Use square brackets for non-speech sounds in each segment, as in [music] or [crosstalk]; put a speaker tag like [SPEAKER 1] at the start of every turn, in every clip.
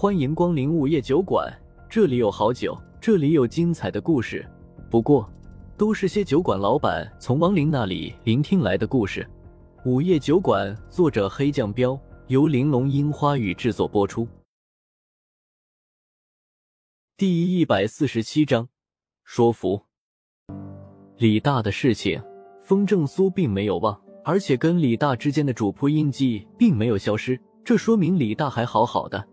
[SPEAKER 1] 欢迎光临午夜酒馆，这里有好酒，这里有精彩的故事。不过，都是些酒馆老板从亡灵那里聆听来的故事。午夜酒馆，作者黑酱标，由玲珑樱花雨制作播出。第一百四十七章，说服李大的事情，风正苏并没有忘，而且跟李大之间的主仆印记并没有消失，这说明李大还好好的。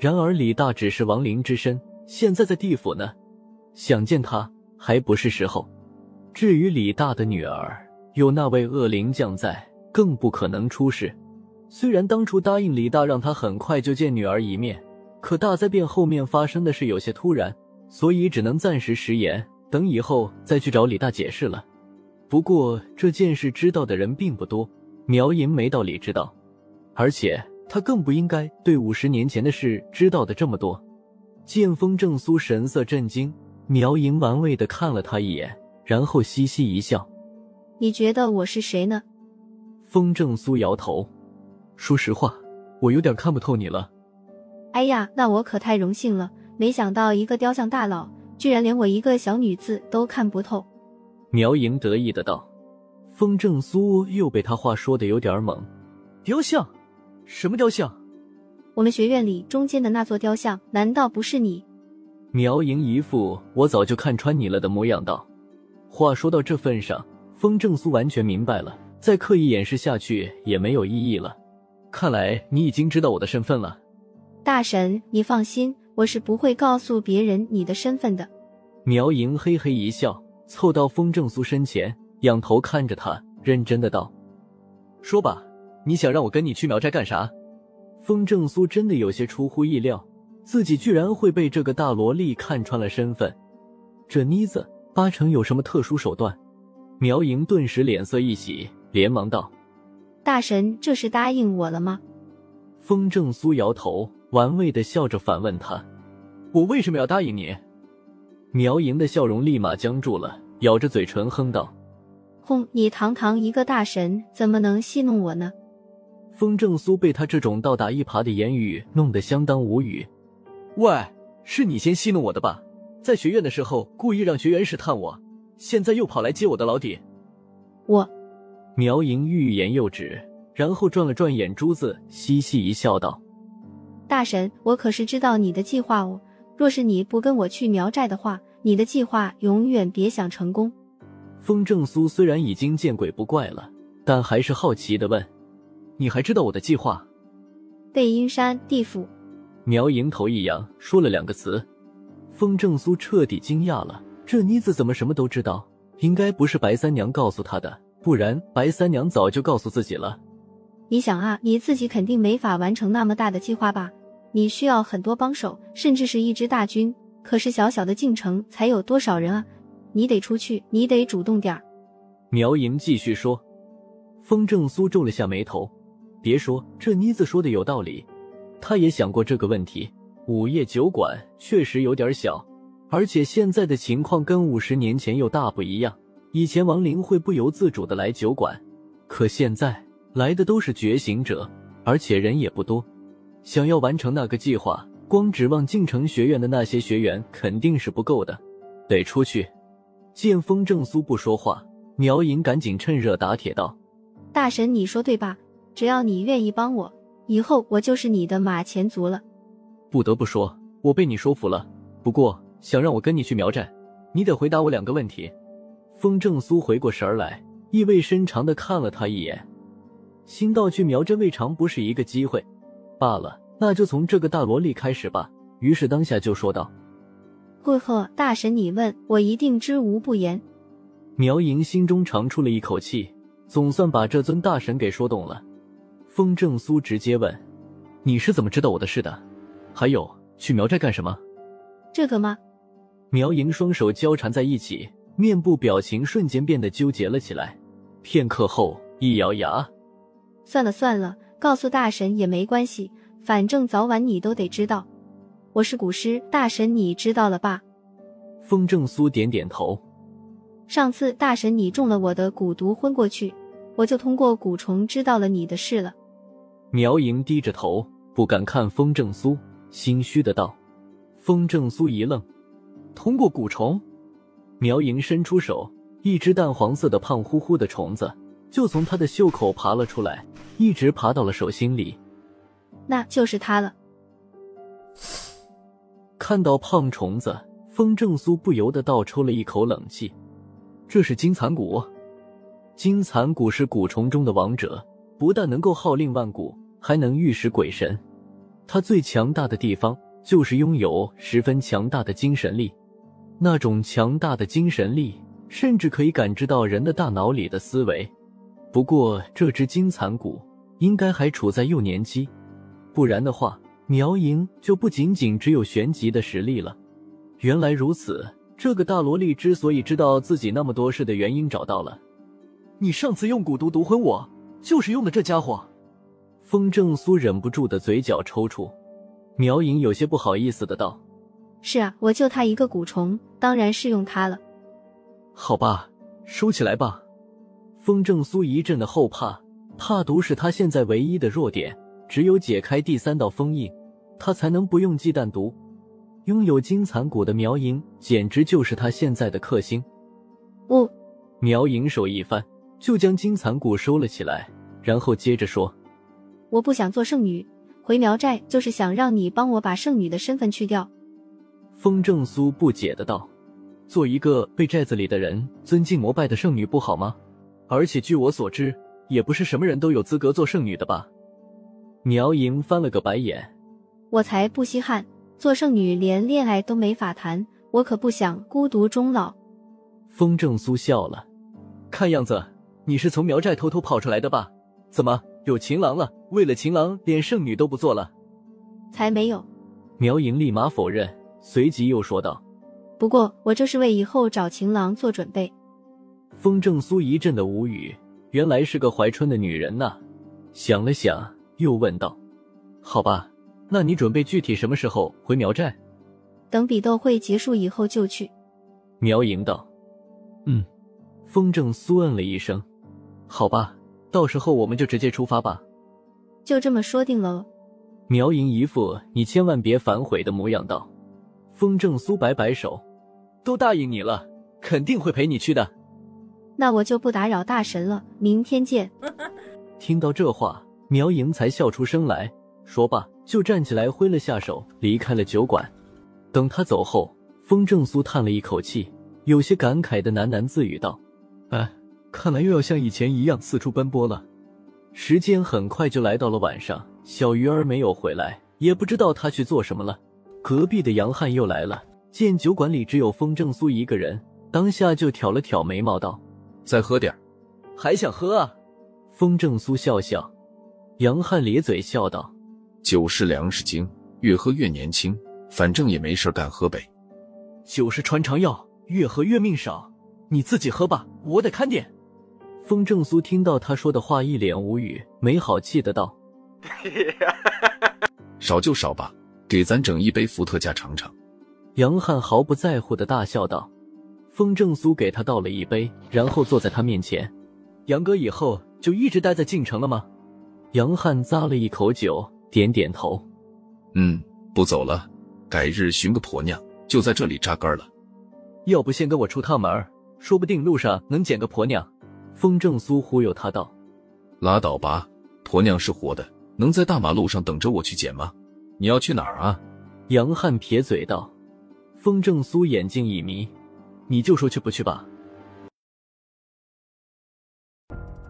[SPEAKER 1] 然而李大只是亡灵之身，现在在地府呢，想见他还不是时候。至于李大的女儿，有那位恶灵将在，更不可能出事。虽然当初答应李大让他很快就见女儿一面，可大灾变后面发生的事有些突然，所以只能暂时食言，等以后再去找李大解释了。不过这件事知道的人并不多，苗银没道理知道，而且。他更不应该对五十年前的事知道的这么多。剑锋正苏神色震惊，苗莹玩味的看了他一眼，然后嘻嘻一笑：“
[SPEAKER 2] 你觉得我是谁呢？”
[SPEAKER 1] 风正苏摇头：“说实话，我有点看不透你了。”“
[SPEAKER 2] 哎呀，那我可太荣幸了！没想到一个雕像大佬，居然连我一个小女子都看不透。”
[SPEAKER 1] 苗莹得意的道。风正苏又被他话说的有点懵：“雕像？”什么雕像？
[SPEAKER 2] 我们学院里中间的那座雕像，难道不是你？
[SPEAKER 1] 苗莹一副我早就看穿你了的模样道。话说到这份上，风正苏完全明白了，再刻意掩饰下去也没有意义了。看来你已经知道我的身份了。
[SPEAKER 2] 大神，你放心，我是不会告诉别人你的身份的。
[SPEAKER 1] 苗莹嘿嘿一笑，凑到风正苏身前，仰头看着他，认真的道：“说吧。”你想让我跟你去苗寨干啥？风正苏真的有些出乎意料，自己居然会被这个大萝莉看穿了身份。这妮子八成有什么特殊手段。苗莹顿时脸色一喜，连忙道：“
[SPEAKER 2] 大神，这是答应我了吗？”
[SPEAKER 1] 风正苏摇头，玩味的笑着反问他：“我为什么要答应你？”苗莹的笑容立马僵住了，咬着嘴唇哼道：“
[SPEAKER 2] 哼，你堂堂一个大神，怎么能戏弄我呢？”
[SPEAKER 1] 风正苏被他这种倒打一耙的言语弄得相当无语。喂，是你先戏弄我的吧？在学院的时候故意让学员试探我，现在又跑来揭我的老底。
[SPEAKER 2] 我，
[SPEAKER 1] 苗莹欲言又止，然后转了转眼珠子，嘻嘻一笑，道：“
[SPEAKER 2] 大神，我可是知道你的计划哦。若是你不跟我去苗寨的话，你的计划永远别想成功。”
[SPEAKER 1] 风正苏虽然已经见鬼不怪了，但还是好奇的问。你还知道我的计划？
[SPEAKER 2] 背阴山地府。
[SPEAKER 1] 苗莹头一扬，说了两个词。风正苏彻底惊讶了，这妮子怎么什么都知道？应该不是白三娘告诉她的，不然白三娘早就告诉自己了。
[SPEAKER 2] 你想啊，你自己肯定没法完成那么大的计划吧？你需要很多帮手，甚至是一支大军。可是小小的晋城才有多少人啊？你得出去，你得主动点儿。
[SPEAKER 1] 苗莹继续说。风正苏皱了下眉头。别说这妮子说的有道理，他也想过这个问题。午夜酒馆确实有点小，而且现在的情况跟五十年前又大不一样。以前亡灵会不由自主的来酒馆，可现在来的都是觉醒者，而且人也不多。想要完成那个计划，光指望晋城学院的那些学员肯定是不够的，得出去。见风正苏不说话，苗莹赶紧趁热打铁道：“
[SPEAKER 2] 大神，你说对吧？”只要你愿意帮我，以后我就是你的马前卒了。
[SPEAKER 1] 不得不说，我被你说服了。不过，想让我跟你去苗寨，你得回答我两个问题。风正苏回过神来，意味深长的看了他一眼，心道去苗寨未尝不是一个机会。罢了，那就从这个大萝莉开始吧。于是当下就说道：“
[SPEAKER 2] 呵呵，大神你问我一定知无不言。”
[SPEAKER 1] 苗莹心中长出了一口气，总算把这尊大神给说动了。风正苏直接问：“你是怎么知道我的事的？还有，去苗寨干什么？”
[SPEAKER 2] 这个吗？
[SPEAKER 1] 苗莹双手交缠在一起，面部表情瞬间变得纠结了起来。片刻后，一咬牙：“
[SPEAKER 2] 算了算了，告诉大神也没关系，反正早晚你都得知道。我是古尸，大神你知道了吧？”
[SPEAKER 1] 风正苏点点头。
[SPEAKER 2] 上次大神你中了我的蛊毒昏过去，我就通过蛊虫知道了你的事了。
[SPEAKER 1] 苗莹低着头，不敢看风正苏，心虚的道。风正苏一愣，通过蛊虫。苗莹伸出手，一只淡黄色的胖乎乎的虫子就从他的袖口爬了出来，一直爬到了手心里。
[SPEAKER 2] 那就是他了。
[SPEAKER 1] 看到胖虫子，风正苏不由得倒抽了一口冷气。这是金蚕蛊。金蚕蛊是蛊虫中的王者，不但能够号令万蛊，还能御使鬼神。他最强大的地方就是拥有十分强大的精神力。那种强大的精神力，甚至可以感知到人的大脑里的思维。不过，这只金蚕蛊应该还处在幼年期，不然的话，苗莹就不仅仅只有玄级的实力了。原来如此，这个大萝莉之所以知道自己那么多事的原因找到了。
[SPEAKER 3] 你上次用蛊毒毒昏我，就是用的这家伙。
[SPEAKER 1] 风正苏忍不住的嘴角抽搐，苗莹有些不好意思的道。
[SPEAKER 2] 是啊，我就他一个蛊虫，当然是用它了。
[SPEAKER 1] 好吧，收起来吧。风正苏一阵的后怕，怕毒是他现在唯一的弱点，只有解开第三道封印，他才能不用忌惮毒。拥有金蚕蛊的苗莹，简直就是他现在的克星。
[SPEAKER 2] 哦，
[SPEAKER 1] 苗莹手一翻，就将金蚕蛊收了起来，然后接着说：“
[SPEAKER 2] 我不想做圣女，回苗寨就是想让你帮我把圣女的身份去掉。”
[SPEAKER 1] 风正苏不解的道：“做一个被寨子里的人尊敬膜拜的圣女不好吗？而且据我所知，也不是什么人都有资格做圣女的吧？”苗莹翻了个白眼：“
[SPEAKER 2] 我才不稀罕，做圣女连恋爱都没法谈，我可不想孤独终老。”
[SPEAKER 1] 风正苏笑了：“看样子你是从苗寨偷偷跑出来的吧？怎么有情郎了？为了情郎连剩女都不做了？”
[SPEAKER 2] 才没有！
[SPEAKER 1] 苗莹立马否认。随即又说道：“
[SPEAKER 2] 不过我这是为以后找情郎做准备。”
[SPEAKER 1] 风正苏一阵的无语，原来是个怀春的女人呐。想了想，又问道：“好吧，那你准备具体什么时候回苗寨？”
[SPEAKER 2] 等比斗会结束以后就去。
[SPEAKER 1] 苗莹道：“嗯。”风正苏嗯了一声：“好吧，到时候我们就直接出发吧。”
[SPEAKER 2] 就这么说定了。
[SPEAKER 1] 苗莹一副你千万别反悔的模样道。风正苏摆摆手，都答应你了，肯定会陪你去的。
[SPEAKER 2] 那我就不打扰大神了，明天见。[laughs]
[SPEAKER 1] 听到这话，苗莹才笑出声来，说罢就站起来挥了下手，离开了酒馆。等他走后，风正苏叹了一口气，有些感慨的喃喃自语道：“哎，看来又要像以前一样四处奔波了。”时间很快就来到了晚上，小鱼儿没有回来，也不知道他去做什么了。隔壁的杨汉又来了，见酒馆里只有风正苏一个人，当下就挑了挑眉毛道：“
[SPEAKER 4] 再喝点
[SPEAKER 3] 还想喝啊？”
[SPEAKER 1] 风正苏笑笑，杨汉咧嘴笑道：“
[SPEAKER 4] 酒是粮食精，越喝越年轻，反正也没事干，喝呗。”
[SPEAKER 3] 酒是穿肠药，越喝越命少，你自己喝吧，我得看点。
[SPEAKER 1] 风正苏听到他说的话，一脸无语，没好气的道：“ [laughs]
[SPEAKER 4] 少就少吧。”给咱整一杯伏特加尝尝。
[SPEAKER 1] 杨汉毫不在乎的大笑道：“风正苏给他倒了一杯，然后坐在他面前。
[SPEAKER 3] 杨哥以后就一直待在晋城了吗？”
[SPEAKER 1] 杨汉咂了一口酒，点点头：“
[SPEAKER 4] 嗯，不走了，改日寻个婆娘，就在这里扎根了。
[SPEAKER 3] 要不先跟我出趟门，说不定路上能捡个婆娘。”
[SPEAKER 1] 风正苏忽悠他道：“
[SPEAKER 4] 拉倒吧，婆娘是活的，能在大马路上等着我去捡吗？”你要去哪儿啊？
[SPEAKER 1] 杨汉撇嘴道。风正苏眼睛一眯：“你就说去不去吧。”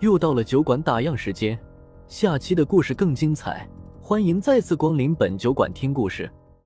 [SPEAKER 1] 又到了酒馆打烊时间，下期的故事更精彩，欢迎再次光临本酒馆听故事。